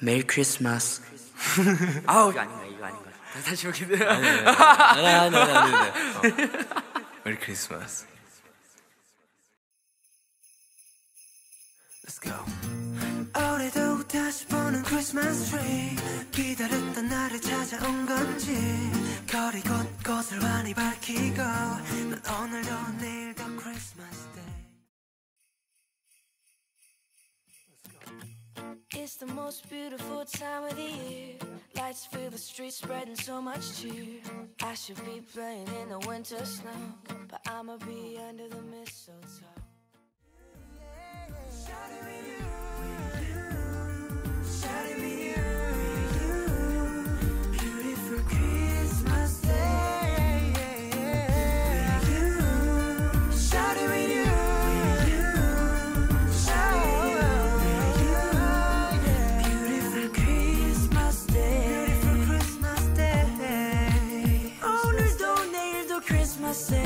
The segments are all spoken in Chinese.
Merry Christmas. 아우 이거 아닌 거야 이거 아닌 거야. 다시 돼. 아니 아니 아니. 메리 크리스마스. Let's go. 올해도 다시 보는 크리스마스 트리 기다렸던 날을 찾아온 건지 거리 곳곳을 환히 밝히고 난 오늘도 내일도 크리스마스 데 It's the most beautiful time of the year. Lights fill the streets, spreading so much cheer. I should be playing in the winter snow, but I'ma be under the mistletoe.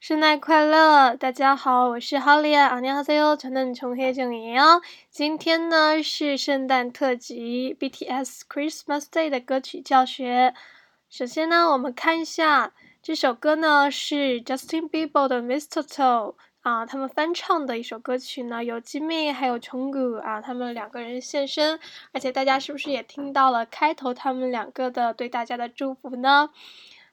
圣诞快乐！大家好，我是 Holly 啊，你哟，全能琼黑琼莹。今天呢是圣诞特辑《BTS Christmas Day》的歌曲教学。首先呢，我们看一下这首歌呢是 Justin Bieber 的《Mistletoe》啊，他们翻唱的一首歌曲呢，有 Jimmy 还有琼古啊，他们两个人现身。而且大家是不是也听到了开头他们两个的对大家的祝福呢？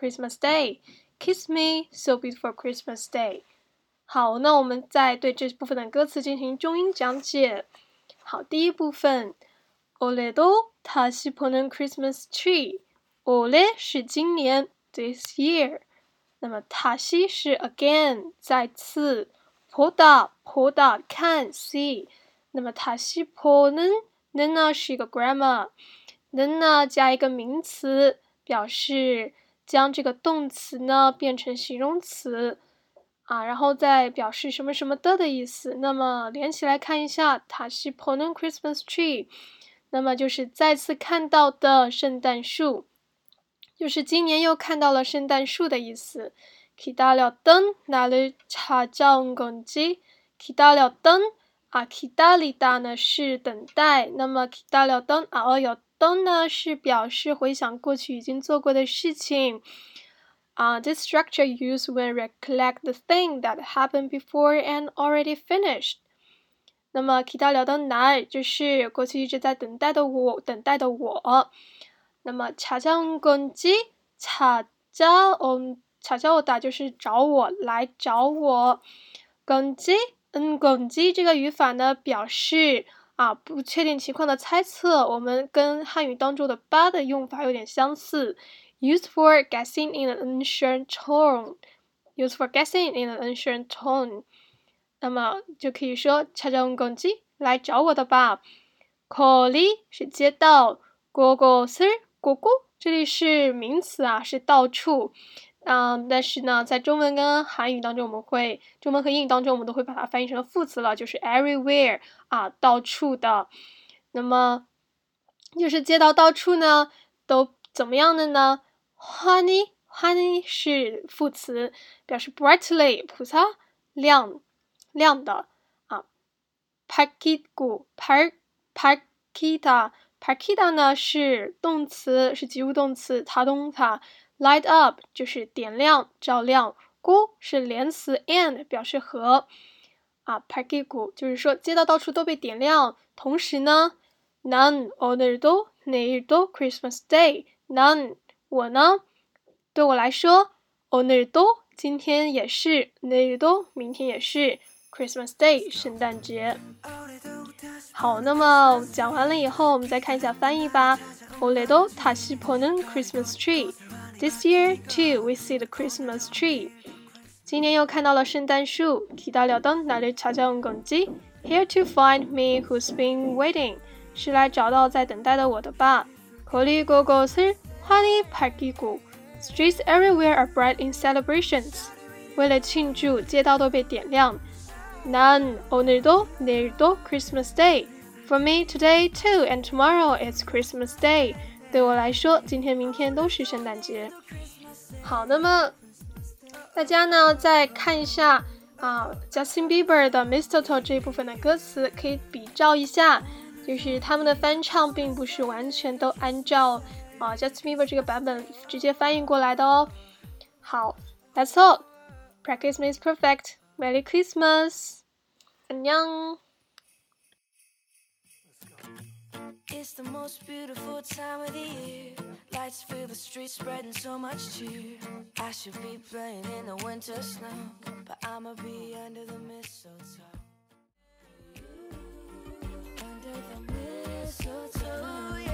Christmas Day Kiss me so beautiful Christmas Day 好，那我们再对这部分的歌词进行中英讲解。好，第一部分올해도다시보는 Christmas tree 올해是今年 this year 那么塔西是 again 再次，보다 보다看 see，那么塔西보는 는呢是一个 grammar，는呢加一个名词，表示 将这个动词呢变成形容词啊，然后再表示什么什么的的意思。那么连起来看一下，塔西보는 Christmas tree，那么就是再次看到的圣诞树。就是今年又看到了圣诞树的意思。기다렸던날을찾아온건지기다렸던 啊，기다리다呢是等待，那么기다렸던啊，哦有던呢是表示回想过去已经做过的事情。啊、uh,，this structure used when recollect the thing that happened before and already finished。那么기다렸던 날就是过去一直在等待的我，等待的我。那么찾아온건지찾아온 찾아오다就是找我来找我。건지 은건지这个语法呢，表示啊不确定情况的猜测。我们跟汉语当中的吧的用法有点相似，used for guessing in an unsure tone。used for guessing in an unsure tone。那么就可以说찾아온건지来找我的吧。거리是街道，곳곳을果果这里是名词啊，是到处。 嗯，但是呢，在中文跟韩语当中，我们会中文和英语当中，我们都会把它翻译成副词了，就是 everywhere 啊，到处的。那么就是街道到处呢，都怎么样的呢？Honey honey 是副词，表示 brightly 菩萨亮亮的啊。Pakigu par pakita Pakita 呢是动词，是及物动词，它动它。Light up 就是点亮、照亮。고是连词，and 表示和。啊，Pakigu 就是说街道到处都被点亮。同时呢，None 오늘도 내일도 Christmas Day。None 我呢，对我来说 오늘도今天也是내일도明天也是 Christmas Day 圣诞节。好，那么讲完了以后，我们再看一下翻译吧。올해도다시보는 Christmas tree. This year too, we see the Christmas tree. 今年又看到了圣诞树。기다려던나를찾아온건지 Here to find me, who's been waiting. 是来找到在等待的我的吧。거리곳곳을환히밝히고 Streets everywhere are bright in celebrations. 为了庆祝，街道都被点亮。난오늘도내일도 Christmas Day. For me, today too, and tomorrow it's Christmas Day. 对我来说，今天、明天都是圣诞节。好，那么大家呢，再看一下啊，Justin Bieber 的 Mistletoe 这一部分的歌词，可以比照一下，就是他们的翻唱并不是完全都按照啊 Justin Bieber 这个版本直接翻译过来的哦。好，That's all. Practice makes perfect. Merry Christmas. 안 녕. It's the most beautiful time of the year. Lights fill the streets, spreading so much cheer. I should be playing in the winter snow, but I'ma be under the mistletoe. Under the mistletoe.